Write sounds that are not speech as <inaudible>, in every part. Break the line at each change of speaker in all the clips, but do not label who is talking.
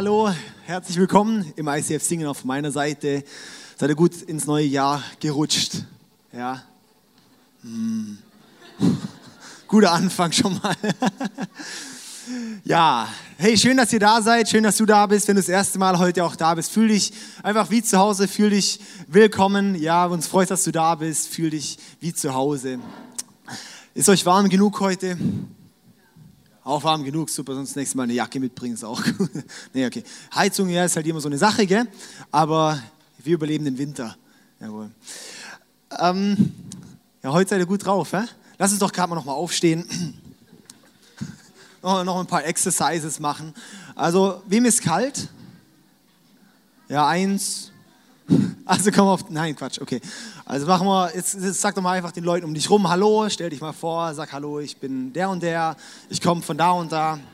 Hallo, herzlich willkommen im ICF Singen auf meiner Seite. Seid ihr gut ins neue Jahr gerutscht? Ja? Hm. <laughs> Guter Anfang schon mal. <laughs> ja, hey, schön, dass ihr da seid, schön, dass du da bist, wenn du das erste Mal heute auch da bist. Fühl dich einfach wie zu Hause, fühl dich willkommen. Ja, uns freut, dass du da bist, fühl dich wie zu Hause. Ist euch warm genug heute? Auch warm genug, super, sonst nächstes Mal eine Jacke mitbringen, ist auch gut. <laughs> nee, okay. Heizung, ja, ist halt immer so eine Sache, gell? Aber wir überleben den Winter. Jawohl. Ähm, ja, heute seid ihr gut drauf, hä? Lass uns doch gerade mal nochmal aufstehen. <clears throat> noch, noch ein paar Exercises machen. Also, wem ist kalt? Ja, eins. <laughs> Also komm auf. Nein, Quatsch, okay. Also machen wir, jetzt, jetzt sag doch mal einfach den Leuten um dich rum, hallo, stell dich mal vor, sag hallo, ich bin der und der, ich komme von da und da. <laughs>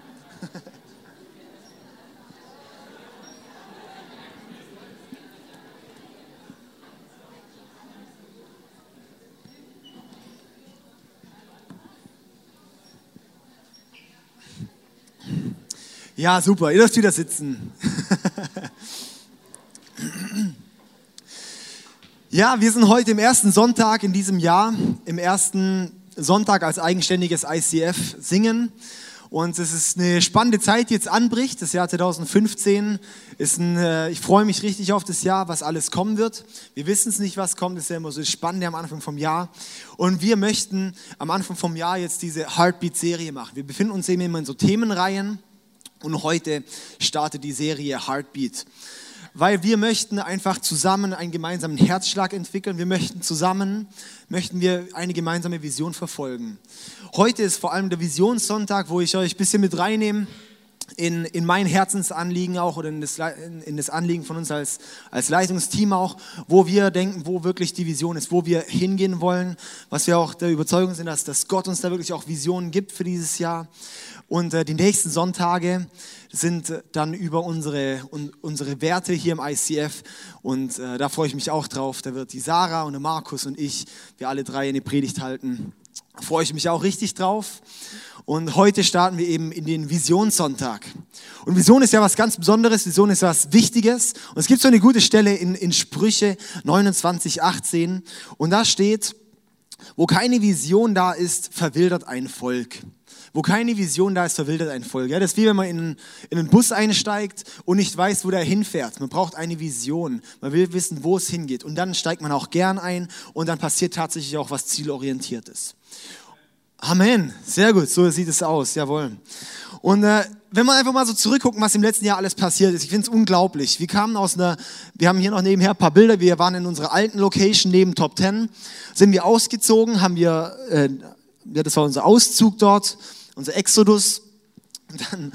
Ja, super, ihr dürft wieder sitzen. Ja, wir sind heute im ersten Sonntag in diesem Jahr, im ersten Sonntag als eigenständiges ICF singen. Und es ist eine spannende Zeit, die jetzt anbricht. Das Jahr 2015 ist ein, äh, ich freue mich richtig auf das Jahr, was alles kommen wird. Wir wissen es nicht, was kommt. Das ist ja immer so spannend am Anfang vom Jahr. Und wir möchten am Anfang vom Jahr jetzt diese Heartbeat-Serie machen. Wir befinden uns eben immer in so Themenreihen. Und heute startet die Serie Heartbeat weil wir möchten einfach zusammen einen gemeinsamen Herzschlag entwickeln. Wir möchten zusammen, möchten wir eine gemeinsame Vision verfolgen. Heute ist vor allem der Visionssonntag, wo ich euch ein bisschen mit reinnehme in, in mein Herzensanliegen auch oder in das, in das Anliegen von uns als, als Leitungsteam auch, wo wir denken, wo wirklich die Vision ist, wo wir hingehen wollen, was wir auch der Überzeugung sind, dass, dass Gott uns da wirklich auch Visionen gibt für dieses Jahr. Und äh, die nächsten Sonntage sind dann über unsere, un, unsere Werte hier im ICF. Und äh, da freue ich mich auch drauf. Da wird die Sarah und der Markus und ich, wir alle drei eine Predigt halten. Da freue ich mich auch richtig drauf. Und heute starten wir eben in den Visionssonntag. Und Vision ist ja was ganz Besonderes, Vision ist was Wichtiges. Und es gibt so eine gute Stelle in, in Sprüche 29, 18. Und da steht, wo keine Vision da ist, verwildert ein Volk. Wo keine Vision da ist, verwildert ein Volk. Ja, das ist wie wenn man in, in einen Bus einsteigt und nicht weiß, wo der hinfährt. Man braucht eine Vision. Man will wissen, wo es hingeht. Und dann steigt man auch gern ein und dann passiert tatsächlich auch was zielorientiertes. Amen. Sehr gut. So sieht es aus. Jawohl. Und äh, wenn wir einfach mal so zurückgucken, was im letzten Jahr alles passiert ist, ich finde es unglaublich. Wir kamen aus einer, wir haben hier noch nebenher ein paar Bilder, wir waren in unserer alten Location neben Top Ten, sind wir ausgezogen, haben wir, äh, ja, das war unser Auszug dort, unser Exodus. Dann,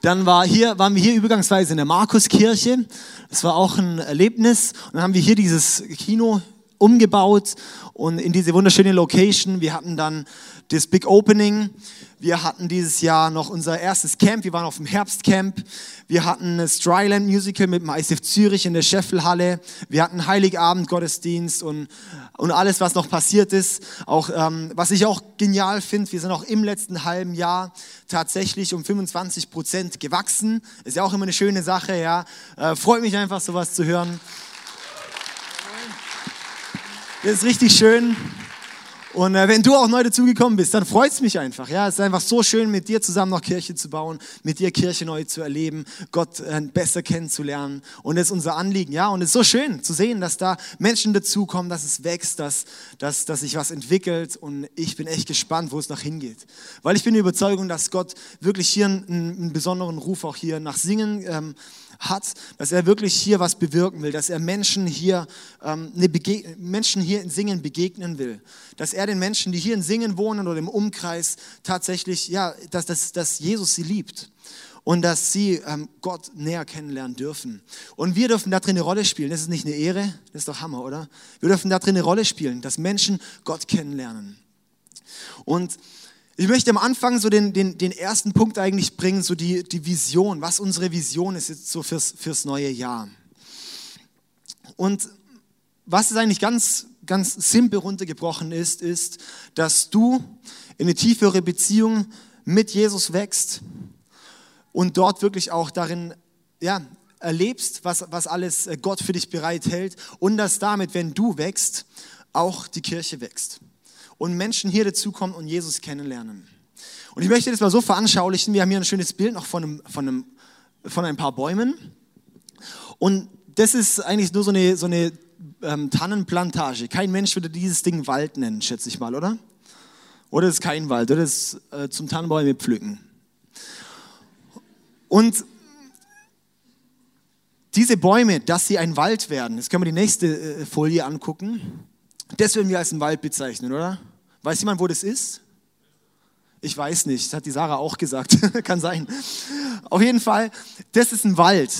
dann war hier, waren wir hier übergangsweise in der Markuskirche. Das war auch ein Erlebnis. Und dann haben wir hier dieses Kino umgebaut und in diese wunderschöne Location. Wir hatten dann das Big Opening. Wir hatten dieses Jahr noch unser erstes Camp. Wir waren auf dem Herbstcamp. Wir hatten das Dryland Musical mit dem ICF Zürich in der Scheffelhalle. Wir hatten Heiligabend Gottesdienst und, und alles, was noch passiert ist. Auch, ähm, was ich auch genial finde, wir sind auch im letzten halben Jahr tatsächlich um 25 Prozent gewachsen. Ist ja auch immer eine schöne Sache, ja. Äh, freut mich einfach, sowas zu hören. Das ist richtig schön. Und äh, wenn du auch neu dazugekommen bist, dann freut es mich einfach. Ja, es ist einfach so schön, mit dir zusammen noch Kirche zu bauen, mit dir Kirche neu zu erleben, Gott äh, besser kennenzulernen. Und das ist unser Anliegen. Ja, und es ist so schön zu sehen, dass da Menschen dazukommen, dass es wächst, dass, dass, dass sich was entwickelt. Und ich bin echt gespannt, wo es noch hingeht. Weil ich bin der Überzeugung, dass Gott wirklich hier einen, einen besonderen Ruf auch hier nach Singen ähm, hat, dass er wirklich hier was bewirken will, dass er Menschen hier, ähm, eine Menschen hier in Singen begegnen will, dass er den Menschen, die hier in Singen wohnen oder im Umkreis tatsächlich, ja, dass, dass, dass Jesus sie liebt und dass sie ähm, Gott näher kennenlernen dürfen. Und wir dürfen da drin eine Rolle spielen. Das ist nicht eine Ehre, das ist doch Hammer, oder? Wir dürfen da drin eine Rolle spielen, dass Menschen Gott kennenlernen. Und ich möchte am Anfang so den, den, den ersten Punkt eigentlich bringen, so die, die Vision, was unsere Vision ist jetzt so fürs, fürs neue Jahr. Und was es eigentlich ganz, ganz simpel runtergebrochen ist, ist, dass du in eine tiefere Beziehung mit Jesus wächst und dort wirklich auch darin ja, erlebst, was, was alles Gott für dich bereithält und dass damit, wenn du wächst, auch die Kirche wächst. Und Menschen hier dazukommen und Jesus kennenlernen. Und ich möchte das mal so veranschaulichen. Wir haben hier ein schönes Bild noch von, einem, von, einem, von ein paar Bäumen. Und das ist eigentlich nur so eine, so eine ähm, Tannenplantage. Kein Mensch würde dieses Ding Wald nennen, schätze ich mal, oder? Oder ist kein Wald, oder ist äh, zum Tannenbäume pflücken. Und diese Bäume, dass sie ein Wald werden, das können wir die nächste äh, Folie angucken, das würden wir als einen Wald bezeichnen, oder? Weiß jemand, wo das ist? Ich weiß nicht, das hat die Sarah auch gesagt, <laughs> kann sein. Auf jeden Fall, das ist ein Wald.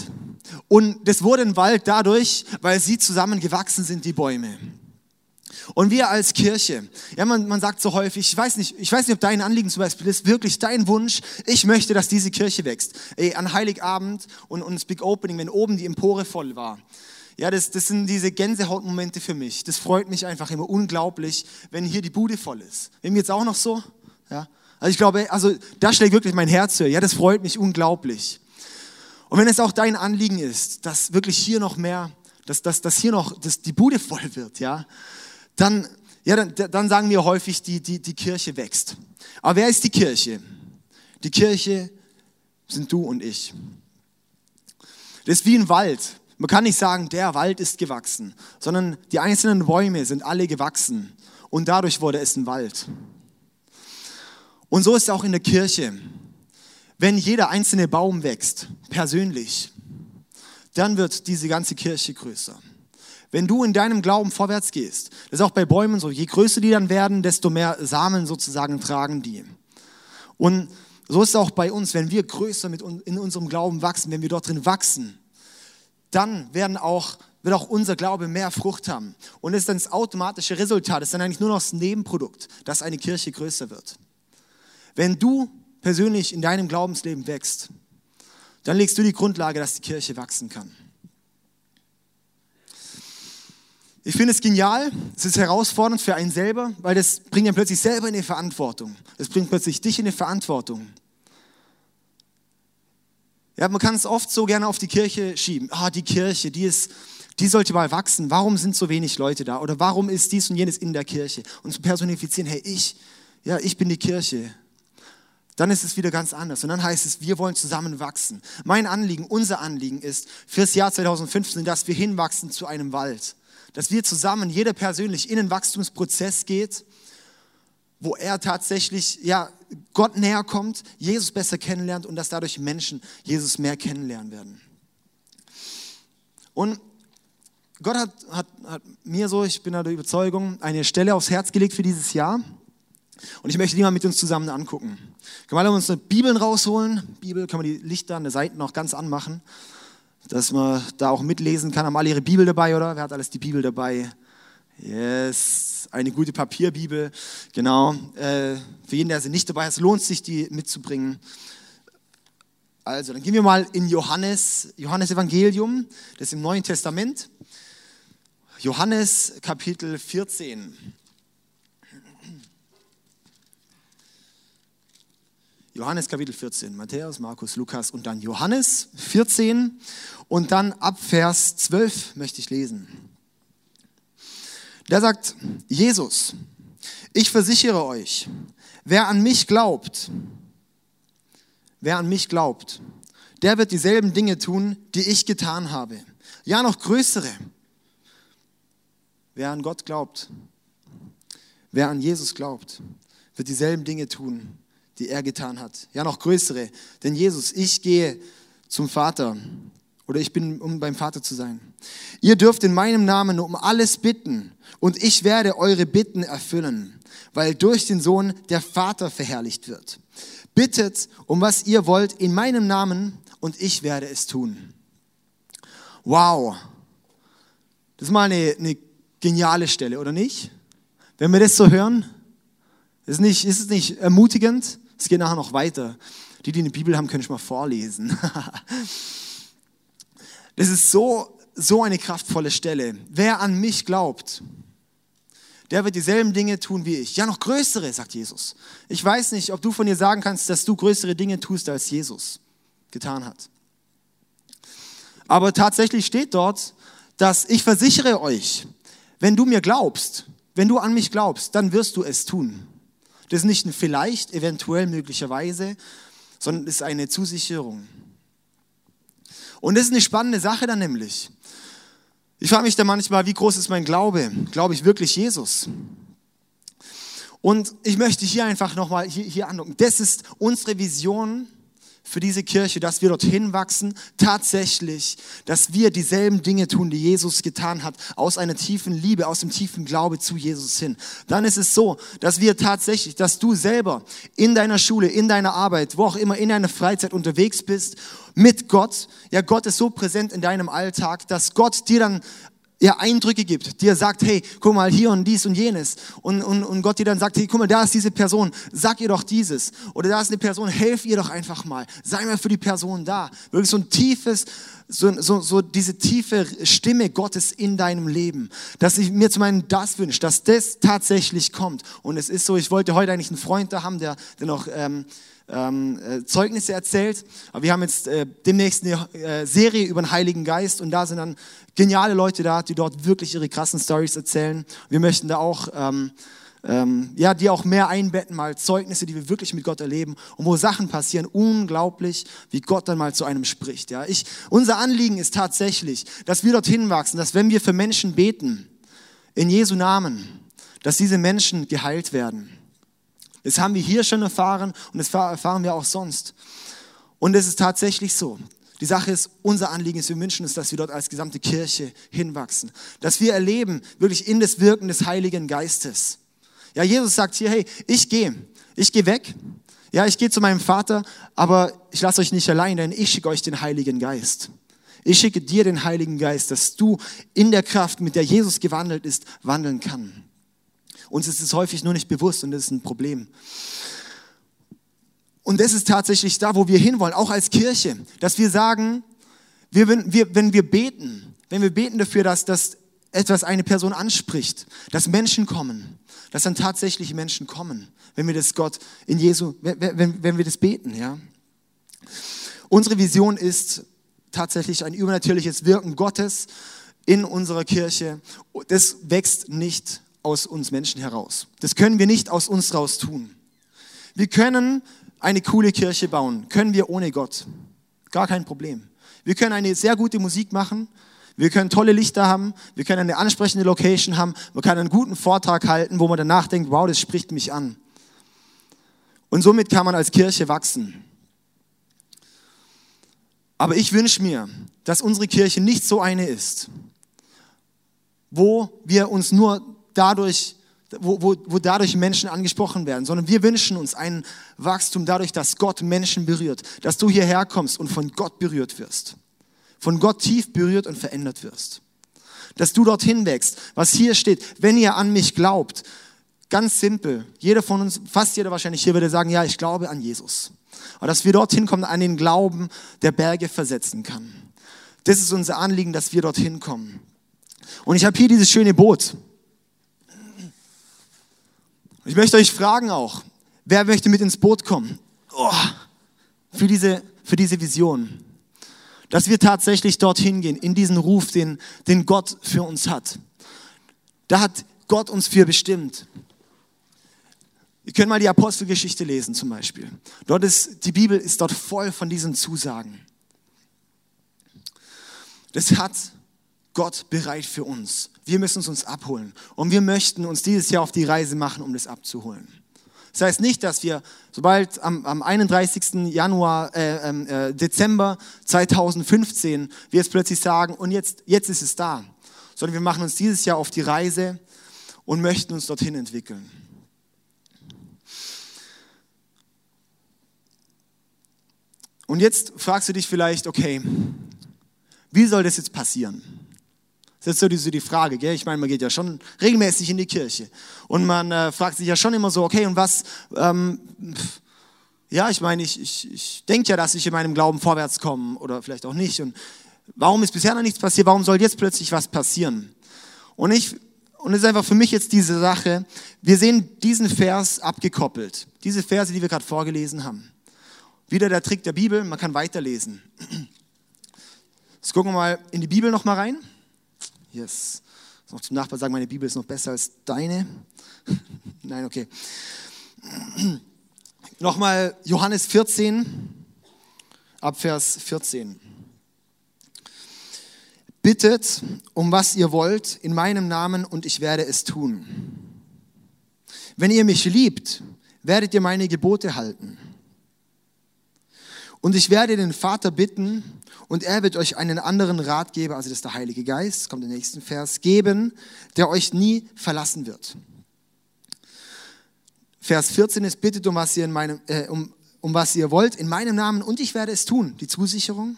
Und das wurde ein Wald dadurch, weil sie zusammen gewachsen sind, die Bäume. Und wir als Kirche, ja, man, man sagt so häufig, ich weiß nicht, ich weiß nicht, ob dein Anliegen zum Beispiel ist, wirklich dein Wunsch, ich möchte, dass diese Kirche wächst. Ey, an Heiligabend und, und das Big Opening, wenn oben die Empore voll war. Ja, das, das sind diese Gänsehautmomente für mich. Das freut mich einfach immer unglaublich, wenn hier die Bude voll ist. Wem jetzt auch noch so? Ja. Also ich glaube, also da schlägt wirklich mein Herz höher. Ja, das freut mich unglaublich. Und wenn es auch dein Anliegen ist, dass wirklich hier noch mehr, dass, dass, dass hier noch dass die Bude voll wird, ja, dann, ja, dann, dann sagen wir häufig, die, die, die Kirche wächst. Aber wer ist die Kirche? Die Kirche sind du und ich. Das ist wie ein Wald. Man kann nicht sagen, der Wald ist gewachsen, sondern die einzelnen Bäume sind alle gewachsen und dadurch wurde es ein Wald. Und so ist es auch in der Kirche. Wenn jeder einzelne Baum wächst, persönlich, dann wird diese ganze Kirche größer. Wenn du in deinem Glauben vorwärts gehst, das ist auch bei Bäumen so, je größer die dann werden, desto mehr Samen sozusagen tragen die. Und so ist es auch bei uns, wenn wir größer mit in unserem Glauben wachsen, wenn wir dort drin wachsen, dann werden auch, wird auch unser Glaube mehr Frucht haben. Und das ist dann das automatische Resultat, das ist dann eigentlich nur noch das Nebenprodukt, dass eine Kirche größer wird. Wenn du persönlich in deinem Glaubensleben wächst, dann legst du die Grundlage, dass die Kirche wachsen kann. Ich finde es genial, es ist herausfordernd für einen selber, weil das bringt ja plötzlich selber in die Verantwortung. Es bringt plötzlich dich in die Verantwortung. Ja, man kann es oft so gerne auf die Kirche schieben. Ah, die Kirche, die ist, die sollte mal wachsen. Warum sind so wenig Leute da? Oder warum ist dies und jenes in der Kirche? Und zu personifizieren, hey, ich, ja, ich bin die Kirche. Dann ist es wieder ganz anders. Und dann heißt es, wir wollen zusammen wachsen. Mein Anliegen, unser Anliegen ist fürs Jahr 2015, dass wir hinwachsen zu einem Wald dass wir zusammen, jeder persönlich, in den Wachstumsprozess geht, wo er tatsächlich ja, Gott näher kommt, Jesus besser kennenlernt und dass dadurch Menschen Jesus mehr kennenlernen werden. Und Gott hat, hat, hat mir so, ich bin da der Überzeugung, eine Stelle aufs Herz gelegt für dieses Jahr. Und ich möchte die mal mit uns zusammen angucken. Können wir uns eine Bibeln rausholen? Bibel, können wir die Lichter an der Seite noch ganz anmachen dass man da auch mitlesen kann. Haben alle ihre Bibel dabei, oder? Wer hat alles die Bibel dabei? Yes, eine gute Papierbibel. Genau. Äh, für jeden, der sie nicht dabei hat, lohnt sich, die mitzubringen. Also, dann gehen wir mal in Johannes, Johannes Evangelium, das ist im Neuen Testament. Johannes Kapitel 14. Johannes Kapitel 14, Matthäus, Markus, Lukas und dann Johannes 14 und dann ab Vers 12 möchte ich lesen. Da sagt Jesus, ich versichere euch, wer an mich glaubt, wer an mich glaubt, der wird dieselben Dinge tun, die ich getan habe. Ja, noch größere. Wer an Gott glaubt, wer an Jesus glaubt, wird dieselben Dinge tun, die er getan hat. Ja, noch größere. Denn Jesus, ich gehe zum Vater oder ich bin, um beim Vater zu sein. Ihr dürft in meinem Namen um alles bitten und ich werde eure Bitten erfüllen, weil durch den Sohn der Vater verherrlicht wird. Bittet um was ihr wollt in meinem Namen und ich werde es tun. Wow. Das ist mal eine, eine geniale Stelle, oder nicht? Wenn wir das so hören, ist, nicht, ist es nicht ermutigend? Es geht nachher noch weiter. Die, die eine Bibel haben, können ich mal vorlesen. <laughs> Das ist so, so eine kraftvolle Stelle. Wer an mich glaubt, der wird dieselben Dinge tun wie ich. Ja, noch größere, sagt Jesus. Ich weiß nicht, ob du von dir sagen kannst, dass du größere Dinge tust, als Jesus getan hat. Aber tatsächlich steht dort, dass ich versichere euch, wenn du mir glaubst, wenn du an mich glaubst, dann wirst du es tun. Das ist nicht ein vielleicht, eventuell, möglicherweise, sondern es ist eine Zusicherung. Und das ist eine spannende Sache dann nämlich. Ich frage mich da manchmal, wie groß ist mein Glaube? Glaube ich wirklich Jesus? Und ich möchte hier einfach nochmal hier, hier andocken. Das ist unsere Vision für diese Kirche, dass wir dorthin wachsen, tatsächlich, dass wir dieselben Dinge tun, die Jesus getan hat, aus einer tiefen Liebe, aus dem tiefen Glaube zu Jesus hin. Dann ist es so, dass wir tatsächlich, dass du selber in deiner Schule, in deiner Arbeit, wo auch immer in deiner Freizeit unterwegs bist, mit Gott, ja, Gott ist so präsent in deinem Alltag, dass Gott dir dann ja, Eindrücke gibt, dir sagt, hey, guck mal, hier und dies und jenes. Und, und, und Gott dir dann sagt, hey, guck mal, da ist diese Person, sag ihr doch dieses. Oder da ist eine Person, helf ihr doch einfach mal. Sei mal für die Person da. Wirklich so ein tiefes, so, so, so diese tiefe Stimme Gottes in deinem Leben. Dass ich mir zu meinem das wünsche, dass das tatsächlich kommt. Und es ist so, ich wollte heute eigentlich einen Freund da haben, der, der noch... Ähm, ähm, äh, Zeugnisse erzählt. Aber wir haben jetzt äh, demnächst eine äh, Serie über den Heiligen Geist und da sind dann geniale Leute da, die dort wirklich ihre krassen Stories erzählen. Wir möchten da auch ähm, ähm, ja, die auch mehr einbetten, mal Zeugnisse, die wir wirklich mit Gott erleben und wo Sachen passieren, unglaublich, wie Gott dann mal zu einem spricht. Ja, ich, unser Anliegen ist tatsächlich, dass wir dorthin wachsen, dass wenn wir für Menschen beten, in Jesu Namen, dass diese Menschen geheilt werden. Das haben wir hier schon erfahren und das erfahren wir auch sonst. Und es ist tatsächlich so. Die Sache ist, unser Anliegen ist, wir wünschen uns, dass wir dort als gesamte Kirche hinwachsen. Dass wir erleben, wirklich in das Wirken des Heiligen Geistes. Ja, Jesus sagt hier, hey, ich gehe, ich gehe weg. Ja, ich gehe zu meinem Vater, aber ich lasse euch nicht allein, denn ich schicke euch den Heiligen Geist. Ich schicke dir den Heiligen Geist, dass du in der Kraft, mit der Jesus gewandelt ist, wandeln kann. Uns ist es häufig nur nicht bewusst und das ist ein Problem. Und das ist tatsächlich da, wo wir hinwollen, auch als Kirche, dass wir sagen, wir, wenn, wir, wenn wir beten, wenn wir beten dafür, dass, dass etwas eine Person anspricht, dass Menschen kommen, dass dann tatsächlich Menschen kommen, wenn wir das Gott in Jesu, wenn, wenn, wenn wir das beten, ja. Unsere Vision ist tatsächlich ein übernatürliches Wirken Gottes in unserer Kirche. Das wächst nicht aus uns Menschen heraus. Das können wir nicht aus uns raus tun. Wir können eine coole Kirche bauen, können wir ohne Gott. Gar kein Problem. Wir können eine sehr gute Musik machen, wir können tolle Lichter haben, wir können eine ansprechende Location haben, wir können einen guten Vortrag halten, wo man danach denkt, wow, das spricht mich an. Und somit kann man als Kirche wachsen. Aber ich wünsche mir, dass unsere Kirche nicht so eine ist, wo wir uns nur dadurch, wo, wo, wo dadurch Menschen angesprochen werden, sondern wir wünschen uns ein Wachstum dadurch, dass Gott Menschen berührt, dass du hierher kommst und von Gott berührt wirst, von Gott tief berührt und verändert wirst. Dass du dorthin wächst, was hier steht, wenn ihr an mich glaubt, ganz simpel, jeder von uns, fast jeder wahrscheinlich hier würde sagen, ja, ich glaube an Jesus. Aber dass wir dorthin kommen, an den Glauben, der Berge versetzen kann. Das ist unser Anliegen, dass wir dorthin kommen. Und ich habe hier dieses schöne Boot. Ich möchte euch fragen auch, wer möchte mit ins Boot kommen? Oh, für, diese, für diese Vision. Dass wir tatsächlich dorthin gehen, in diesen Ruf, den, den Gott für uns hat. Da hat Gott uns für bestimmt. Wir können mal die Apostelgeschichte lesen zum Beispiel. Dort ist, die Bibel ist dort voll von diesen Zusagen. Das hat Gott bereit für uns. Wir müssen es uns abholen. Und wir möchten uns dieses Jahr auf die Reise machen, um das abzuholen. Das heißt nicht, dass wir, sobald am, am 31. Januar, äh, ähm, äh, Dezember 2015, wir jetzt plötzlich sagen, und jetzt, jetzt ist es da, sondern wir machen uns dieses Jahr auf die Reise und möchten uns dorthin entwickeln. Und jetzt fragst du dich vielleicht, okay, wie soll das jetzt passieren? Das ist so die, so die Frage, gell? Ich meine, man geht ja schon regelmäßig in die Kirche. Und man äh, fragt sich ja schon immer so, okay, und was, ähm, ja, ich meine, ich, ich, ich denke ja, dass ich in meinem Glauben vorwärts komme oder vielleicht auch nicht. Und warum ist bisher noch nichts passiert? Warum soll jetzt plötzlich was passieren? Und ich, und es ist einfach für mich jetzt diese Sache, wir sehen diesen Vers abgekoppelt. Diese Verse, die wir gerade vorgelesen haben. Wieder der Trick der Bibel, man kann weiterlesen. <clears throat> Jetzt gucken wir mal in die Bibel noch mal rein. Yes. Noch zum Nachbar sagen, meine Bibel ist noch besser als deine. <laughs> Nein, okay. <clears throat> Nochmal Johannes 14, ab Vers 14. Bittet um was ihr wollt in meinem Namen und ich werde es tun. Wenn ihr mich liebt, werdet ihr meine Gebote halten. Und ich werde den Vater bitten und er wird euch einen anderen Ratgeber, also das ist der Heilige Geist, kommt im nächsten Vers, geben, der euch nie verlassen wird. Vers 14 ist, bittet um was ihr, in meinem, äh, um, um was ihr wollt in meinem Namen und ich werde es tun, die Zusicherung.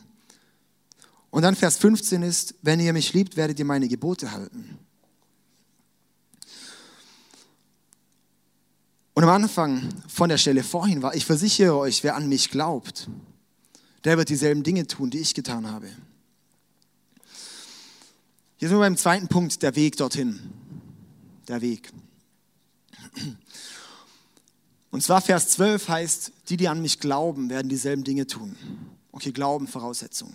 Und dann Vers 15 ist, wenn ihr mich liebt, werdet ihr meine Gebote halten. Und am Anfang von der Stelle vorhin war, ich versichere euch, wer an mich glaubt, der wird dieselben Dinge tun, die ich getan habe. Hier sind wir beim zweiten Punkt, der Weg dorthin. Der Weg. Und zwar Vers 12 heißt, die, die an mich glauben, werden dieselben Dinge tun. Okay, Glauben, Voraussetzung.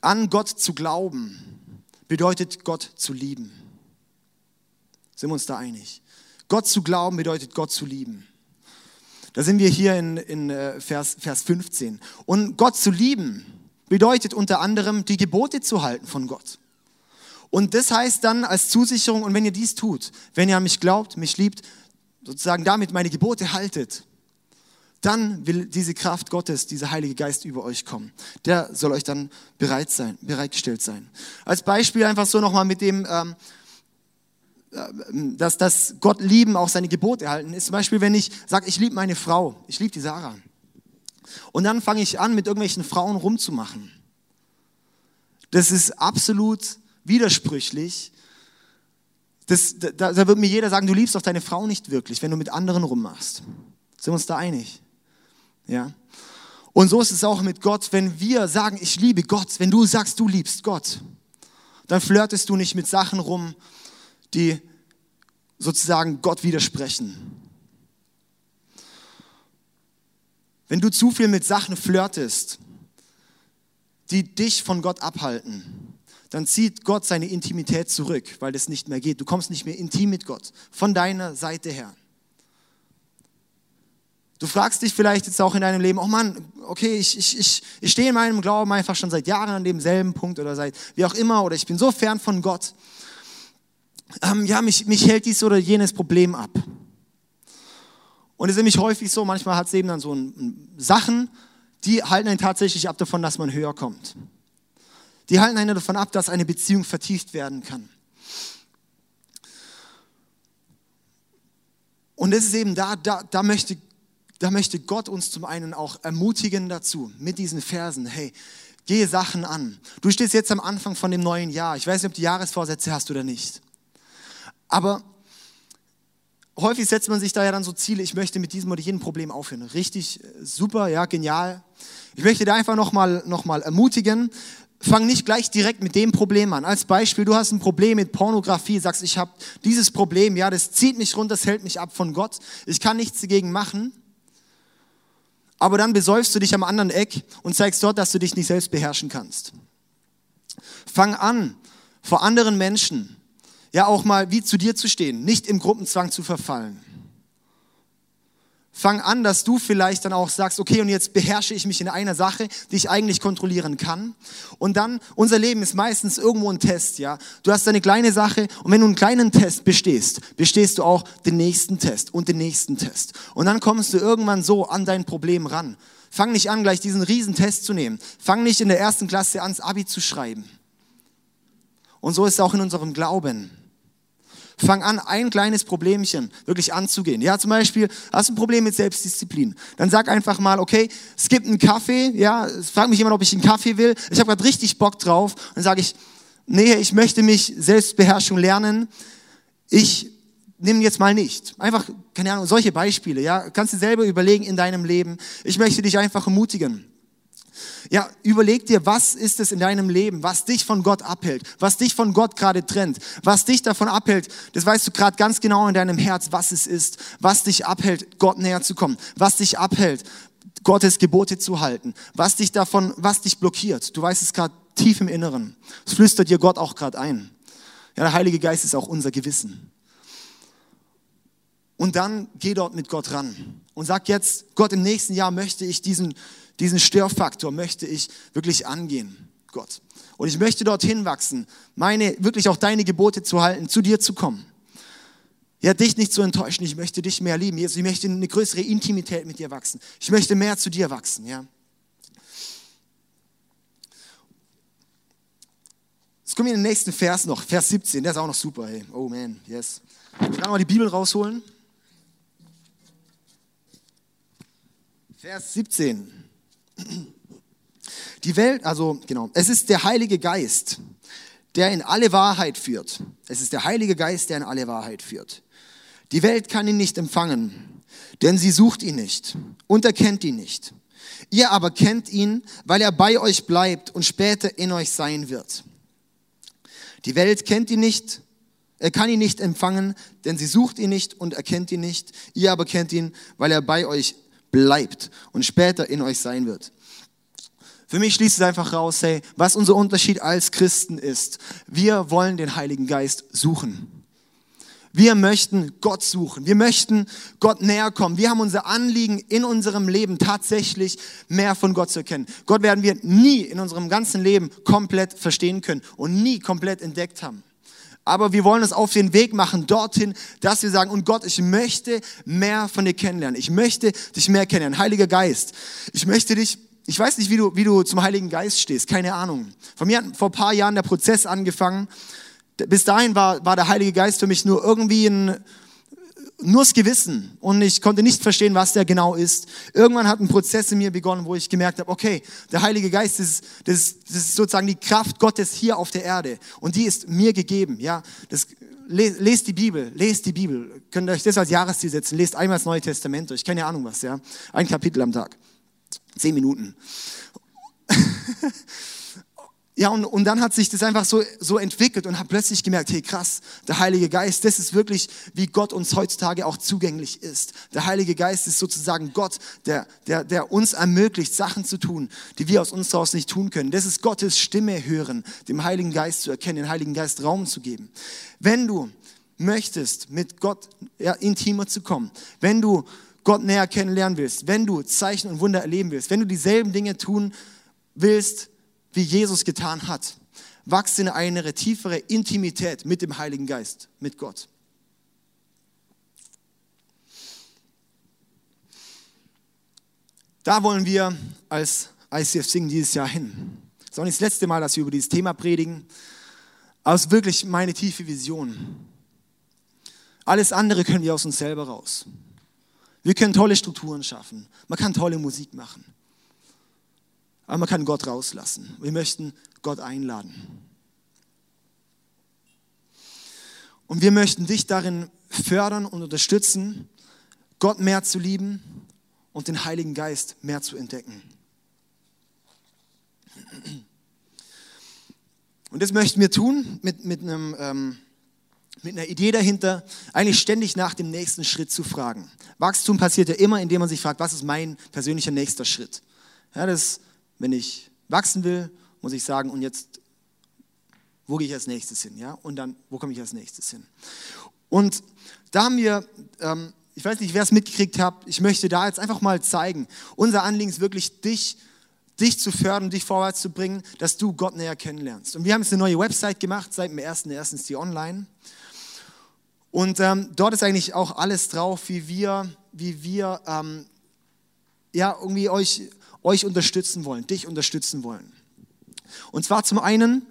An Gott zu glauben bedeutet Gott zu lieben. Sind wir uns da einig? Gott zu glauben bedeutet Gott zu lieben. Da sind wir hier in, in äh, Vers, Vers 15. Und Gott zu lieben bedeutet unter anderem, die Gebote zu halten von Gott. Und das heißt dann als Zusicherung, und wenn ihr dies tut, wenn ihr an mich glaubt, mich liebt, sozusagen damit meine Gebote haltet, dann will diese Kraft Gottes, dieser Heilige Geist über euch kommen. Der soll euch dann bereit sein, bereitgestellt sein. Als Beispiel einfach so nochmal mit dem, ähm, dass, dass Gott lieben auch seine Gebote halten, ist zum Beispiel, wenn ich sage, ich liebe meine Frau, ich liebe die Sarah. Und dann fange ich an, mit irgendwelchen Frauen rumzumachen. Das ist absolut widersprüchlich. Das, da, da wird mir jeder sagen, du liebst doch deine Frau nicht wirklich, wenn du mit anderen rummachst. Sind wir uns da einig? Ja. Und so ist es auch mit Gott, wenn wir sagen, ich liebe Gott, wenn du sagst, du liebst Gott, dann flirtest du nicht mit Sachen rum, die sozusagen Gott widersprechen. Wenn du zu viel mit Sachen flirtest, die dich von Gott abhalten, dann zieht Gott seine Intimität zurück, weil das nicht mehr geht. Du kommst nicht mehr intim mit Gott, von deiner Seite her. Du fragst dich vielleicht jetzt auch in deinem Leben, oh Mann, okay, ich, ich, ich, ich stehe in meinem Glauben einfach schon seit Jahren an demselben Punkt oder seit wie auch immer oder ich bin so fern von Gott ähm, ja, mich, mich hält dies oder jenes Problem ab. Und es ist nämlich häufig so, manchmal hat es eben dann so ein, Sachen, die halten einen tatsächlich ab davon, dass man höher kommt. Die halten einen davon ab, dass eine Beziehung vertieft werden kann. Und es ist eben da, da, da möchte, da möchte Gott uns zum einen auch ermutigen dazu, mit diesen Versen, hey, gehe Sachen an. Du stehst jetzt am Anfang von dem neuen Jahr. Ich weiß nicht, ob du Jahresvorsätze hast oder nicht. Aber häufig setzt man sich da ja dann so Ziele, ich möchte mit diesem oder jenem Problem aufhören. Richtig äh, super, ja, genial. Ich möchte dir einfach nochmal noch mal ermutigen, fang nicht gleich direkt mit dem Problem an. Als Beispiel, du hast ein Problem mit Pornografie, sagst, ich habe dieses Problem, ja, das zieht mich runter, das hält mich ab von Gott, ich kann nichts dagegen machen. Aber dann besäufst du dich am anderen Eck und zeigst dort, dass du dich nicht selbst beherrschen kannst. Fang an, vor anderen Menschen ja auch mal wie zu dir zu stehen, nicht im Gruppenzwang zu verfallen. Fang an, dass du vielleicht dann auch sagst, okay, und jetzt beherrsche ich mich in einer Sache, die ich eigentlich kontrollieren kann. Und dann, unser Leben ist meistens irgendwo ein Test, ja. Du hast eine kleine Sache und wenn du einen kleinen Test bestehst, bestehst du auch den nächsten Test und den nächsten Test. Und dann kommst du irgendwann so an dein Problem ran. Fang nicht an, gleich diesen riesen Test zu nehmen. Fang nicht in der ersten Klasse ans Abi zu schreiben. Und so ist es auch in unserem Glauben. Fang an, ein kleines Problemchen wirklich anzugehen. Ja, zum Beispiel, hast du ein Problem mit Selbstdisziplin. Dann sag einfach mal, okay, es gibt einen Kaffee, ja, frag mich jemand, ob ich einen Kaffee will. Ich habe gerade richtig Bock drauf. Dann sage ich, nee, ich möchte mich Selbstbeherrschung lernen. Ich nehme jetzt mal nicht. Einfach, keine Ahnung, solche Beispiele, ja. Kannst du selber überlegen in deinem Leben. Ich möchte dich einfach ermutigen. Ja, überleg dir, was ist es in deinem Leben, was dich von Gott abhält, was dich von Gott gerade trennt, was dich davon abhält. Das weißt du gerade ganz genau in deinem Herz, was es ist, was dich abhält, Gott näher zu kommen, was dich abhält, Gottes Gebote zu halten? Was dich davon, was dich blockiert? Du weißt es gerade tief im Inneren. Es flüstert dir Gott auch gerade ein. Ja, der Heilige Geist ist auch unser Gewissen. Und dann geh dort mit Gott ran und sag jetzt, Gott, im nächsten Jahr möchte ich diesen, diesen Störfaktor, möchte ich wirklich angehen, Gott. Und ich möchte dorthin wachsen, meine, wirklich auch deine Gebote zu halten, zu dir zu kommen. Ja, dich nicht zu enttäuschen, ich möchte dich mehr lieben. Jesus, ich möchte eine größere Intimität mit dir wachsen. Ich möchte mehr zu dir wachsen, ja. Jetzt kommen wir in den nächsten Vers noch, Vers 17, der ist auch noch super, hey. Oh man, yes. Ich kann mal die Bibel rausholen. Vers 17. Die Welt, also genau, es ist der Heilige Geist, der in alle Wahrheit führt. Es ist der Heilige Geist, der in alle Wahrheit führt. Die Welt kann ihn nicht empfangen, denn sie sucht ihn nicht und erkennt ihn nicht. Ihr aber kennt ihn, weil er bei euch bleibt und später in euch sein wird. Die Welt kennt ihn nicht, er kann ihn nicht empfangen, denn sie sucht ihn nicht und erkennt ihn nicht. Ihr aber kennt ihn, weil er bei euch bleibt und später in euch sein wird. Für mich schließt es einfach raus, hey, was unser Unterschied als Christen ist. Wir wollen den Heiligen Geist suchen. Wir möchten Gott suchen. Wir möchten Gott näher kommen. Wir haben unser Anliegen in unserem Leben tatsächlich mehr von Gott zu erkennen. Gott werden wir nie in unserem ganzen Leben komplett verstehen können und nie komplett entdeckt haben. Aber wir wollen es auf den Weg machen dorthin, dass wir sagen, und Gott, ich möchte mehr von dir kennenlernen. Ich möchte dich mehr kennenlernen. Heiliger Geist, ich möchte dich, ich weiß nicht, wie du, wie du zum Heiligen Geist stehst, keine Ahnung. Von mir hat vor paar Jahren der Prozess angefangen. Bis dahin war, war der Heilige Geist für mich nur irgendwie ein, nur das Gewissen und ich konnte nicht verstehen, was der genau ist. Irgendwann hat ein Prozess in mir begonnen, wo ich gemerkt habe, okay, der Heilige Geist ist, das, ist, das ist sozusagen die Kraft Gottes hier auf der Erde und die ist mir gegeben. Ja, das, lest die Bibel, lest die Bibel. Könnt ihr euch das als Jahresziel setzen? Lest einmal das Neue Testament durch. Keine Ahnung was, ja. Ein Kapitel am Tag. Zehn Minuten. <laughs> Ja, und, und dann hat sich das einfach so, so entwickelt und habe plötzlich gemerkt, hey krass, der Heilige Geist, das ist wirklich, wie Gott uns heutzutage auch zugänglich ist. Der Heilige Geist ist sozusagen Gott, der, der, der uns ermöglicht, Sachen zu tun, die wir aus uns heraus nicht tun können. Das ist Gottes Stimme hören, dem Heiligen Geist zu erkennen, den Heiligen Geist Raum zu geben. Wenn du möchtest, mit Gott ja, intimer zu kommen, wenn du Gott näher kennenlernen willst, wenn du Zeichen und Wunder erleben willst, wenn du dieselben Dinge tun willst, wie Jesus getan hat. Wachse in eine tiefere Intimität mit dem Heiligen Geist, mit Gott. Da wollen wir als ICF Singen dieses Jahr hin. Das ist auch nicht das letzte Mal, dass wir über dieses Thema predigen, aber es ist wirklich meine tiefe Vision. Alles andere können wir aus uns selber raus. Wir können tolle Strukturen schaffen. Man kann tolle Musik machen. Aber man kann Gott rauslassen. Wir möchten Gott einladen. Und wir möchten dich darin fördern und unterstützen, Gott mehr zu lieben und den Heiligen Geist mehr zu entdecken. Und das möchten wir tun mit, mit, einem, ähm, mit einer Idee dahinter, eigentlich ständig nach dem nächsten Schritt zu fragen. Wachstum passiert ja immer, indem man sich fragt, was ist mein persönlicher nächster Schritt? Ja, das wenn ich wachsen will, muss ich sagen, und jetzt, wo gehe ich als nächstes hin? Ja? Und dann, wo komme ich als nächstes hin? Und da haben wir, ähm, ich weiß nicht, wer es mitgekriegt hat, ich möchte da jetzt einfach mal zeigen, unser Anliegen ist wirklich, dich, dich zu fördern, dich vorwärts zu bringen, dass du Gott näher kennenlernst. Und wir haben jetzt eine neue Website gemacht, seit dem 1.1. ist die online. Und ähm, dort ist eigentlich auch alles drauf, wie wir, wie wir ähm, ja, irgendwie euch euch unterstützen wollen, dich unterstützen wollen. Und zwar zum einen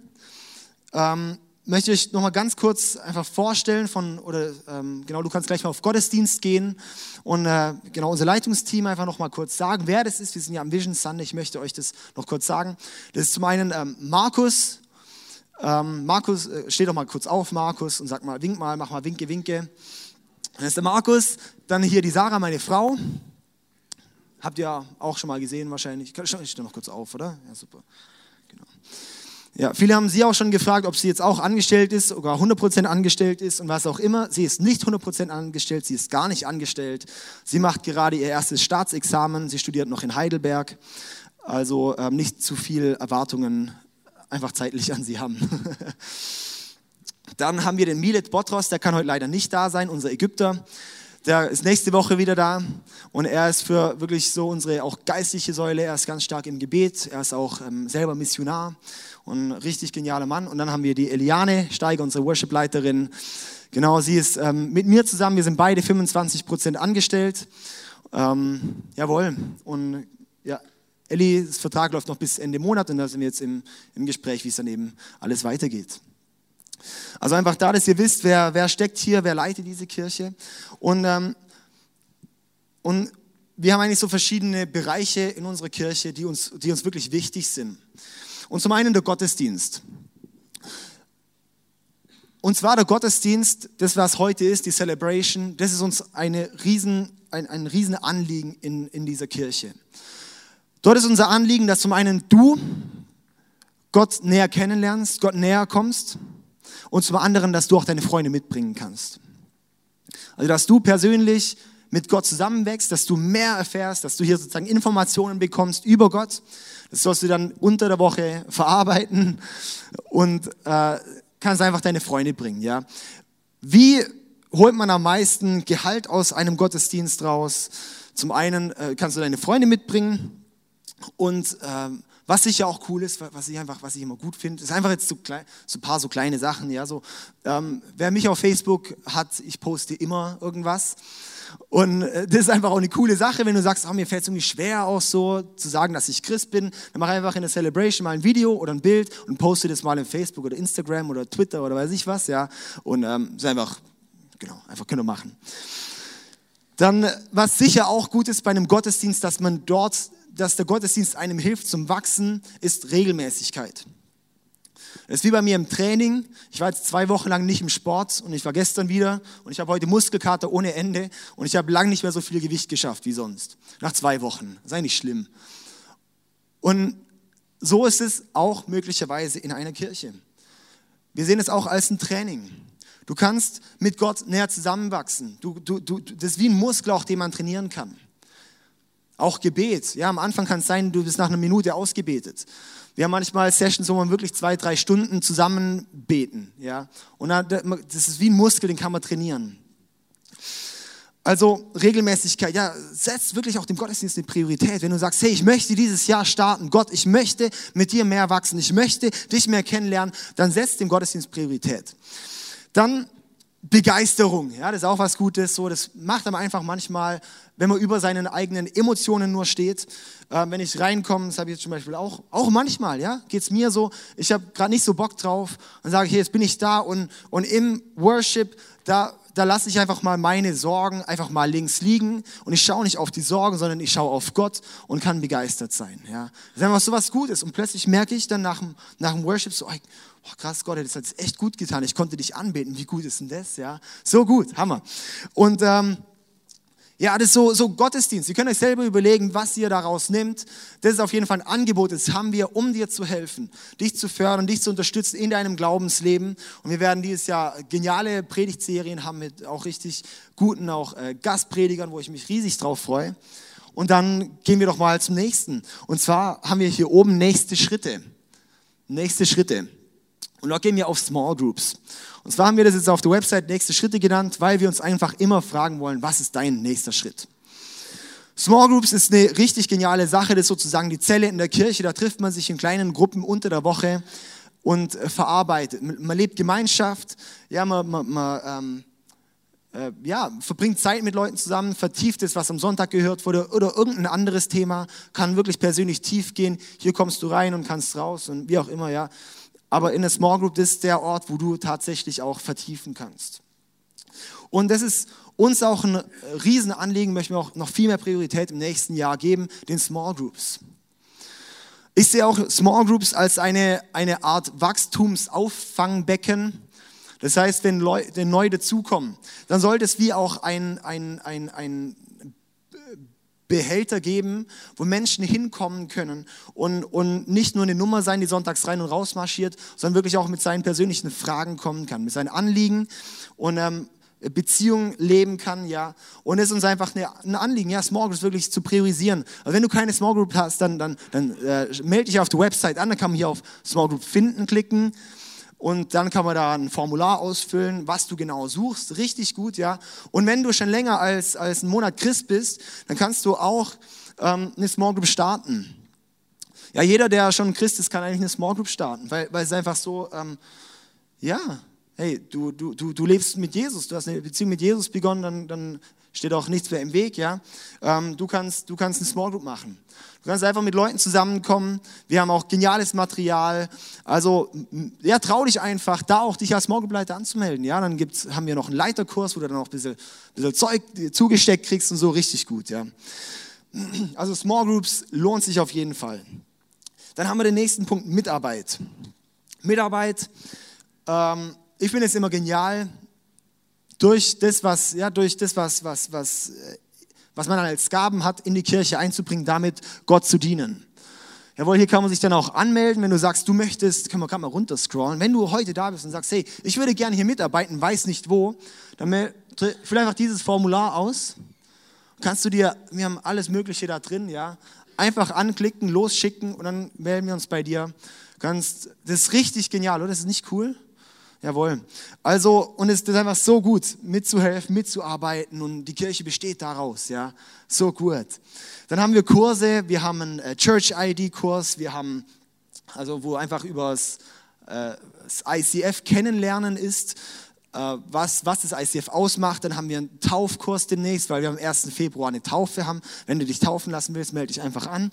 ähm, möchte ich noch mal ganz kurz einfach vorstellen von oder ähm, genau du kannst gleich mal auf Gottesdienst gehen und äh, genau unser Leitungsteam einfach noch mal kurz sagen, wer das ist. Wir sind ja am Vision Sunday. Ich möchte euch das noch kurz sagen. Das ist zum einen ähm, Markus. Ähm, Markus, äh, steh doch mal kurz auf, Markus, und sag mal, wink mal, mach mal Winke, Winke. Das ist der Markus. Dann hier die Sarah, meine Frau. Habt ihr auch schon mal gesehen wahrscheinlich. Ich stehe noch kurz auf, oder? Ja, super. Genau. Ja, viele haben sie auch schon gefragt, ob sie jetzt auch angestellt ist, sogar 100% angestellt ist und was auch immer. Sie ist nicht 100% angestellt, sie ist gar nicht angestellt. Sie macht gerade ihr erstes Staatsexamen, sie studiert noch in Heidelberg. Also ähm, nicht zu viel Erwartungen einfach zeitlich an sie haben. <laughs> Dann haben wir den Milet Botros, der kann heute leider nicht da sein, unser Ägypter. Der ist nächste Woche wieder da und er ist für wirklich so unsere auch geistliche Säule. Er ist ganz stark im Gebet. Er ist auch ähm, selber Missionar und richtig genialer Mann. Und dann haben wir die Eliane Steiger, unsere Worship-Leiterin. Genau, sie ist ähm, mit mir zusammen. Wir sind beide 25 Prozent angestellt. Ähm, jawohl. Und ja, Ellis Vertrag läuft noch bis Ende Monat und da sind wir jetzt im, im Gespräch, wie es dann eben alles weitergeht. Also einfach da, dass ihr wisst, wer, wer steckt hier, wer leitet diese Kirche. Und, ähm, und wir haben eigentlich so verschiedene Bereiche in unserer Kirche, die uns, die uns wirklich wichtig sind. Und zum einen der Gottesdienst. Und zwar der Gottesdienst, das was heute ist, die Celebration, das ist uns eine riesen, ein, ein riesen Anliegen in, in dieser Kirche. Dort ist unser Anliegen, dass zum einen du Gott näher kennenlernst, Gott näher kommst und zum anderen, dass du auch deine Freunde mitbringen kannst. Also, dass du persönlich mit Gott zusammenwächst, dass du mehr erfährst, dass du hier sozusagen Informationen bekommst über Gott. Das sollst du dann unter der Woche verarbeiten und äh, kannst einfach deine Freunde bringen. Ja? Wie holt man am meisten Gehalt aus einem Gottesdienst raus? Zum einen äh, kannst du deine Freunde mitbringen und ähm, was sicher auch cool ist, was ich einfach, was ich immer gut finde, ist einfach jetzt so, klein, so ein paar so kleine Sachen. Ja, so, ähm, wer mich auf Facebook hat, ich poste immer irgendwas. Und äh, das ist einfach auch eine coole Sache, wenn du sagst, oh, mir fällt es irgendwie schwer auch so zu sagen, dass ich Christ bin, dann mach einfach in der Celebration mal ein Video oder ein Bild und poste das mal in Facebook oder Instagram oder Twitter oder weiß ich was, ja. Und ähm, ist einfach, genau, einfach können wir machen. Dann, was sicher auch gut ist bei einem Gottesdienst, dass man dort dass der Gottesdienst einem hilft zum Wachsen, ist Regelmäßigkeit. Das ist wie bei mir im Training. Ich war jetzt zwei Wochen lang nicht im Sport und ich war gestern wieder und ich habe heute Muskelkater ohne Ende und ich habe lang nicht mehr so viel Gewicht geschafft wie sonst. Nach zwei Wochen. Sei nicht schlimm. Und so ist es auch möglicherweise in einer Kirche. Wir sehen es auch als ein Training. Du kannst mit Gott näher zusammenwachsen. Du, du, du, das ist wie ein Muskel, auch den man trainieren kann. Auch Gebet. Ja, am Anfang kann es sein, du bist nach einer Minute ausgebetet. Wir haben manchmal Sessions, wo man wirklich zwei, drei Stunden zusammen beten. Ja, und das ist wie ein Muskel, den kann man trainieren. Also Regelmäßigkeit, ja, setzt wirklich auch dem Gottesdienst eine Priorität. Wenn du sagst, hey, ich möchte dieses Jahr starten, Gott, ich möchte mit dir mehr wachsen, ich möchte dich mehr kennenlernen, dann setzt dem Gottesdienst Priorität. Dann Begeisterung, ja, das ist auch was Gutes. So, das macht aber einfach manchmal, wenn man über seinen eigenen Emotionen nur steht. Äh, wenn ich reinkomme, das habe ich jetzt zum Beispiel auch, auch manchmal, ja, geht's mir so. Ich habe gerade nicht so Bock drauf und sage, hey, jetzt bin ich da und und im Worship da da lasse ich einfach mal meine Sorgen einfach mal links liegen und ich schaue nicht auf die Sorgen, sondern ich schaue auf Gott und kann begeistert sein. Ja, das ist einfach so was Gutes und plötzlich merke ich dann nach dem, nach dem Worship so, oh, krass Gott, das hat es echt gut getan. Ich konnte dich anbeten. Wie gut ist denn das? Ja, so gut, Hammer. Und ähm, ja, das ist so, so Gottesdienst. Ihr könnt euch selber überlegen, was ihr daraus nimmt. Das ist auf jeden Fall ein Angebot, das haben wir, um dir zu helfen, dich zu fördern, dich zu unterstützen in deinem Glaubensleben. Und wir werden dieses Jahr geniale Predigtserien haben mit auch richtig guten auch äh, Gastpredigern, wo ich mich riesig drauf freue. Und dann gehen wir doch mal zum nächsten. Und zwar haben wir hier oben nächste Schritte. Nächste Schritte. Und dort gehen wir auf Small Groups. Und zwar haben wir das jetzt auf der Website nächste Schritte genannt, weil wir uns einfach immer fragen wollen, was ist dein nächster Schritt? Small Groups ist eine richtig geniale Sache, das ist sozusagen die Zelle in der Kirche, da trifft man sich in kleinen Gruppen unter der Woche und äh, verarbeitet. Man lebt Gemeinschaft, ja, man, man, man ähm, äh, ja, verbringt Zeit mit Leuten zusammen, vertieft es, was am Sonntag gehört wurde oder irgendein anderes Thema, kann wirklich persönlich tief gehen. Hier kommst du rein und kannst raus und wie auch immer, ja. Aber in der Small Group ist der Ort, wo du tatsächlich auch vertiefen kannst. Und das ist uns auch ein Riesenanliegen, möchten wir auch noch viel mehr Priorität im nächsten Jahr geben, den Small Groups. Ich sehe auch Small Groups als eine, eine Art Wachstumsauffangbecken. Das heißt, wenn Leute neu dazukommen, dann sollte es wie auch ein, ein, ein, ein Behälter geben, wo Menschen hinkommen können und, und nicht nur eine Nummer sein, die sonntags rein und raus marschiert, sondern wirklich auch mit seinen persönlichen Fragen kommen kann, mit seinen Anliegen und ähm, Beziehung leben kann, ja. Und es ist uns einfach eine, ein Anliegen, ja, Small Groups wirklich zu priorisieren. Also wenn du keine Small Group hast, dann, dann, dann äh, melde dich auf der Website an, dann kann man hier auf Small Group finden klicken und dann kann man da ein Formular ausfüllen, was du genau suchst. Richtig gut, ja. Und wenn du schon länger als, als einen Monat Christ bist, dann kannst du auch ähm, eine Small Group starten. Ja, jeder, der schon Christ ist, kann eigentlich eine Small Group starten, weil, weil es einfach so, ähm, ja, hey, du, du, du, du lebst mit Jesus, du hast eine Beziehung mit Jesus begonnen, dann, dann steht auch nichts mehr im Weg, ja. Ähm, du, kannst, du kannst eine Small Group machen. Du kannst einfach mit Leuten zusammenkommen. Wir haben auch geniales Material. Also, ja, trau dich einfach, da auch dich als Small Group Leiter anzumelden, ja. Dann gibt's, haben wir noch einen Leiterkurs, wo du dann auch ein bisschen, ein bisschen Zeug zugesteckt kriegst und so, richtig gut, ja. Also, Small Groups lohnt sich auf jeden Fall. Dann haben wir den nächsten Punkt, Mitarbeit. Mitarbeit, ähm, ich finde es immer genial, durch das, was, ja, durch das, was, was, was, äh, was man als Gaben hat, in die Kirche einzubringen, damit Gott zu dienen. Jawohl, hier kann man sich dann auch anmelden, wenn du sagst, du möchtest, können wir gerade mal runterscrollen. Wenn du heute da bist und sagst, hey, ich würde gerne hier mitarbeiten, weiß nicht wo, dann füll einfach dieses Formular aus. Kannst du dir, wir haben alles Mögliche da drin, ja, einfach anklicken, losschicken und dann melden wir uns bei dir. Kannst, das ist richtig genial, oder? Das ist nicht cool? Jawohl. Also, und es ist einfach so gut, mitzuhelfen, mitzuarbeiten und die Kirche besteht daraus, ja. So gut. Dann haben wir Kurse, wir haben einen äh, Church-ID-Kurs, wir haben, also wo einfach über das, äh, das ICF kennenlernen ist, äh, was, was das ICF ausmacht. Dann haben wir einen Taufkurs demnächst, weil wir am 1. Februar eine Taufe haben. Wenn du dich taufen lassen willst, melde dich einfach an.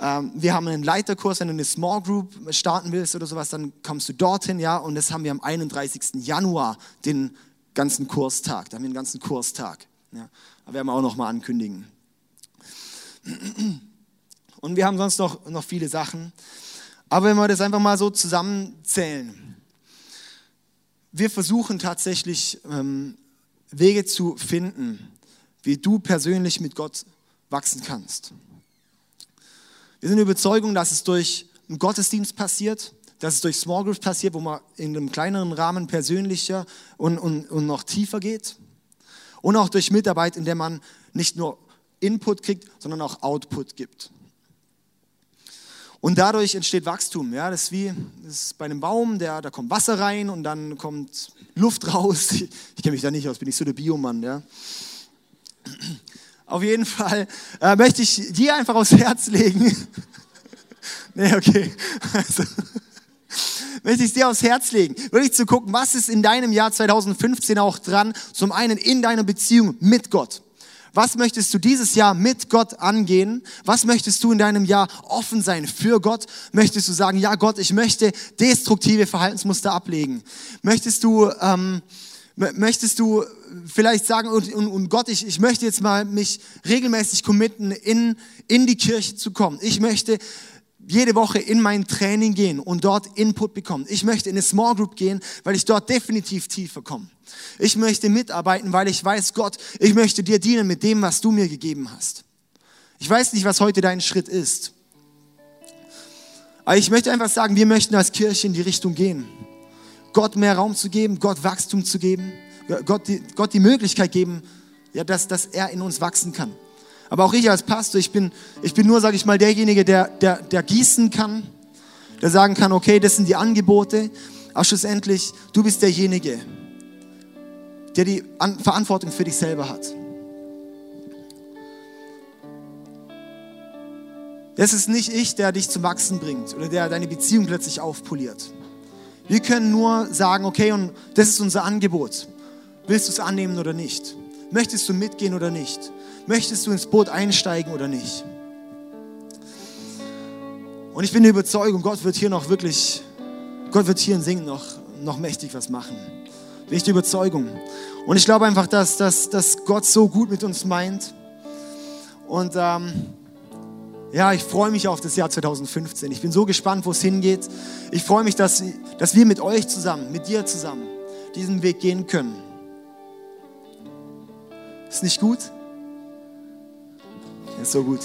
Ähm, wir haben einen Leiterkurs, wenn du eine Small Group starten willst oder sowas, dann kommst du dorthin, ja, und das haben wir am 31. Januar, den ganzen Kurstag, da haben wir einen ganzen Kurstag. Ja. Aber werden wir auch nochmal ankündigen. Und wir haben sonst noch, noch viele Sachen. Aber wenn wir das einfach mal so zusammenzählen, wir versuchen tatsächlich ähm, Wege zu finden, wie du persönlich mit Gott wachsen kannst. Wir sind der Überzeugung, dass es durch einen Gottesdienst passiert, dass es durch Small Groups passiert, wo man in einem kleineren Rahmen persönlicher und, und, und noch tiefer geht. Und auch durch Mitarbeit, in der man nicht nur Input kriegt, sondern auch Output gibt. Und dadurch entsteht Wachstum. Ja, das ist wie das ist bei einem Baum, der, da kommt Wasser rein und dann kommt Luft raus. Ich, <laughs> ich kenne mich da nicht aus, bin ich so der Biomann. Ja. Auf jeden Fall äh, möchte ich dir einfach aufs Herz legen. <laughs> nee, okay. Also, <laughs> möchte ich dir aufs Herz legen, wirklich zu gucken, was ist in deinem Jahr 2015 auch dran, zum einen in deiner Beziehung mit Gott. Was möchtest du dieses Jahr mit Gott angehen? Was möchtest du in deinem Jahr offen sein für Gott? Möchtest du sagen, ja Gott, ich möchte destruktive Verhaltensmuster ablegen? Möchtest du ähm, möchtest du vielleicht sagen, und, und, Gott, ich, ich möchte jetzt mal mich regelmäßig committen, in, in die Kirche zu kommen. Ich möchte jede Woche in mein Training gehen und dort Input bekommen. Ich möchte in eine Small Group gehen, weil ich dort definitiv tiefer komme. Ich möchte mitarbeiten, weil ich weiß, Gott, ich möchte dir dienen mit dem, was du mir gegeben hast. Ich weiß nicht, was heute dein Schritt ist. Aber ich möchte einfach sagen, wir möchten als Kirche in die Richtung gehen. Gott mehr Raum zu geben, Gott Wachstum zu geben, Gott die, Gott die Möglichkeit geben, ja, dass, dass er in uns wachsen kann. Aber auch ich als Pastor, ich bin, ich bin nur, sage ich mal, derjenige, der, der, der gießen kann, der sagen kann, okay, das sind die Angebote, aber schlussendlich, du bist derjenige, der die Verantwortung für dich selber hat. Das ist nicht ich, der dich zum Wachsen bringt oder der deine Beziehung plötzlich aufpoliert. Wir können nur sagen, okay, und das ist unser Angebot. Willst du es annehmen oder nicht? Möchtest du mitgehen oder nicht? Möchtest du ins Boot einsteigen oder nicht? Und ich bin der Überzeugung, Gott wird hier noch wirklich, Gott wird hier in Singen noch, noch mächtig was machen. Bin ich die Überzeugung. Und ich glaube einfach, dass, dass, dass Gott so gut mit uns meint. Und ähm, ja, ich freue mich auf das Jahr 2015. Ich bin so gespannt, wo es hingeht. Ich freue mich, dass, dass wir mit euch zusammen, mit dir zusammen, diesen Weg gehen können. Ist nicht gut? Ist so gut.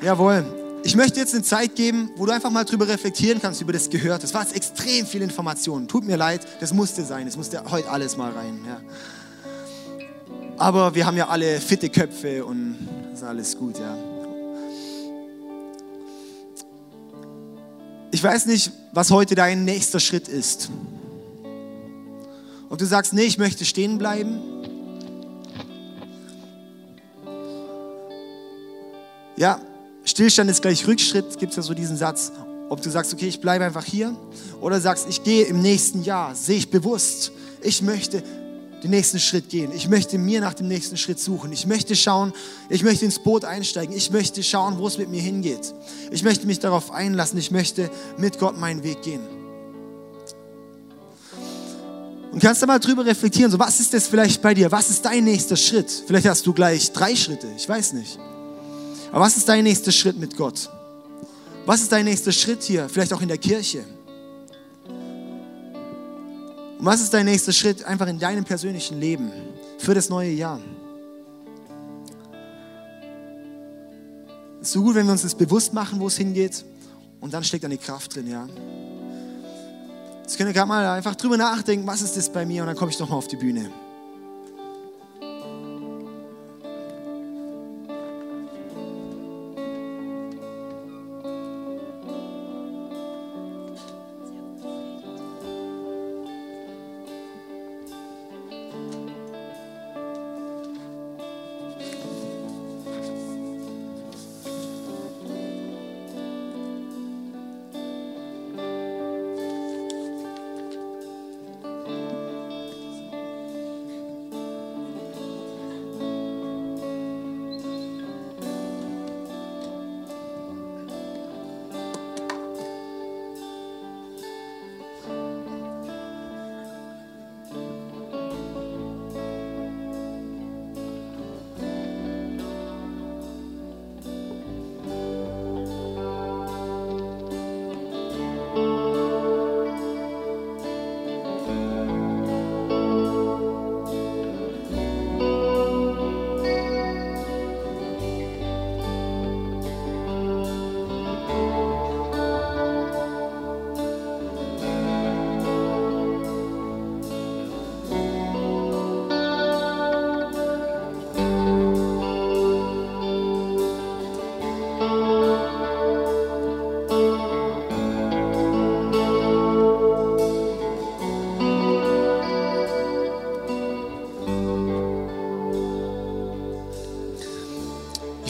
Jawohl. Ich möchte jetzt eine Zeit geben, wo du einfach mal drüber reflektieren kannst, über das gehört. Das war jetzt extrem viel Information. Tut mir leid, das musste sein. Das musste heute alles mal rein. Ja. Aber wir haben ja alle fitte Köpfe und ist alles gut, ja. Ich weiß nicht, was heute dein nächster Schritt ist. Ob du sagst, nee, ich möchte stehen bleiben. Ja, Stillstand ist gleich Rückschritt, gibt es ja so diesen Satz. Ob du sagst, okay, ich bleibe einfach hier, oder sagst, ich gehe im nächsten Jahr, sehe ich bewusst, ich möchte den nächsten Schritt gehen. Ich möchte mir nach dem nächsten Schritt suchen. Ich möchte schauen, ich möchte ins Boot einsteigen. Ich möchte schauen, wo es mit mir hingeht. Ich möchte mich darauf einlassen. Ich möchte mit Gott meinen Weg gehen. Und kannst du mal drüber reflektieren, so was ist das vielleicht bei dir? Was ist dein nächster Schritt? Vielleicht hast du gleich drei Schritte, ich weiß nicht. Aber was ist dein nächster Schritt mit Gott? Was ist dein nächster Schritt hier? Vielleicht auch in der Kirche. Und was ist dein nächster Schritt einfach in deinem persönlichen Leben für das neue Jahr? Es ist so gut, wenn wir uns das bewusst machen, wo es hingeht und dann steckt eine Kraft drin, ja. Jetzt könnt ihr gerade mal einfach drüber nachdenken, was ist das bei mir und dann komme ich nochmal auf die Bühne.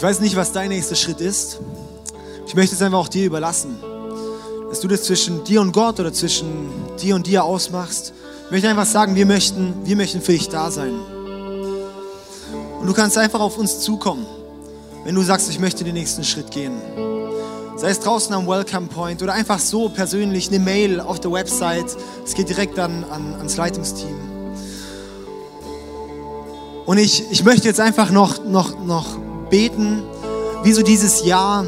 Weiß nicht, was dein nächster Schritt ist. Ich möchte es einfach auch dir überlassen. Dass du das zwischen dir und Gott oder zwischen dir und dir ausmachst. Ich möchte einfach sagen, wir möchten, wir möchten für dich da sein. Und du kannst einfach auf uns zukommen, wenn du sagst, ich möchte den nächsten Schritt gehen. Sei es draußen am Welcome Point oder einfach so persönlich eine Mail auf der Website. Es geht direkt an, an, ans Leitungsteam. Und ich, ich möchte jetzt einfach noch, noch, noch beten, wie so dieses Jahr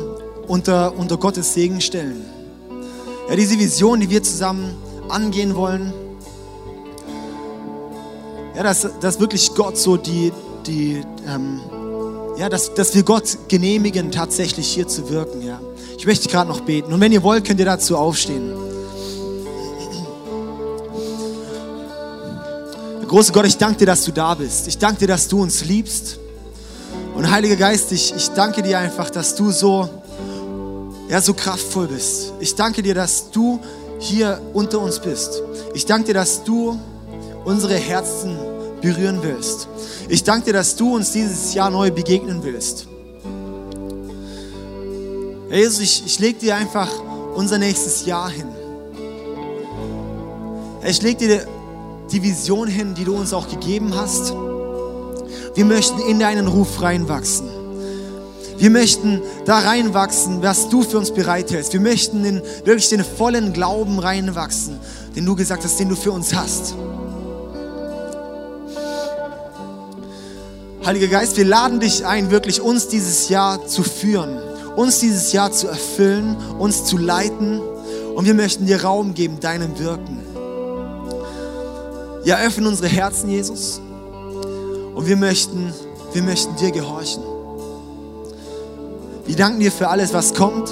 unter, unter Gottes Segen stellen. Ja, diese Vision, die wir zusammen angehen wollen, ja, dass, dass wirklich Gott so die, die ähm, ja, dass, dass wir Gott genehmigen, tatsächlich hier zu wirken. Ja. Ich möchte gerade noch beten. Und wenn ihr wollt, könnt ihr dazu aufstehen. Große Gott, ich danke dir, dass du da bist. Ich danke dir, dass du uns liebst. Und Heiliger Geist, ich, ich danke dir einfach, dass du so, ja, so kraftvoll bist. Ich danke dir, dass du hier unter uns bist. Ich danke dir, dass du unsere Herzen berühren willst. Ich danke dir, dass du uns dieses Jahr neu begegnen willst. Herr Jesus, ich, ich lege dir einfach unser nächstes Jahr hin. Ich lege dir die Vision hin, die du uns auch gegeben hast. Wir möchten in deinen Ruf reinwachsen. Wir möchten da reinwachsen, was du für uns bereithältst. Wir möchten in wirklich den vollen Glauben reinwachsen, den du gesagt hast, den du für uns hast. Heiliger Geist, wir laden dich ein, wirklich uns dieses Jahr zu führen, uns dieses Jahr zu erfüllen, uns zu leiten und wir möchten dir Raum geben, deinem Wirken. Ja, öffne unsere Herzen, Jesus. Und wir möchten, wir möchten dir gehorchen. Wir danken dir für alles, was kommt.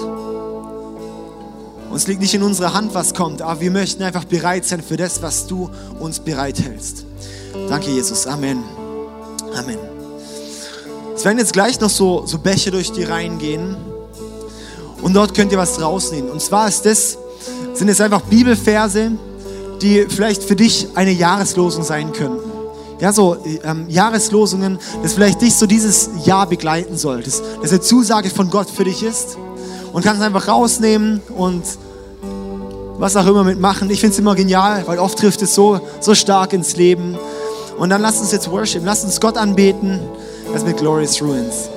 Uns liegt nicht in unserer Hand, was kommt, aber wir möchten einfach bereit sein für das, was du uns bereithältst. Danke, Jesus. Amen. Amen. Es werden jetzt gleich noch so, so Bäche durch die Reihen gehen. Und dort könnt ihr was rausnehmen. Und zwar ist das, sind es einfach Bibelverse, die vielleicht für dich eine Jahreslosung sein könnten. Ja, so ähm, Jahreslosungen, das vielleicht dich so dieses Jahr begleiten soll, das, das eine Zusage von Gott für dich ist. Und kannst einfach rausnehmen und was auch immer mitmachen. Ich finde es immer genial, weil oft trifft es so, so stark ins Leben. Und dann lass uns jetzt worship, lass uns Gott anbeten, das mit Glorious Ruins.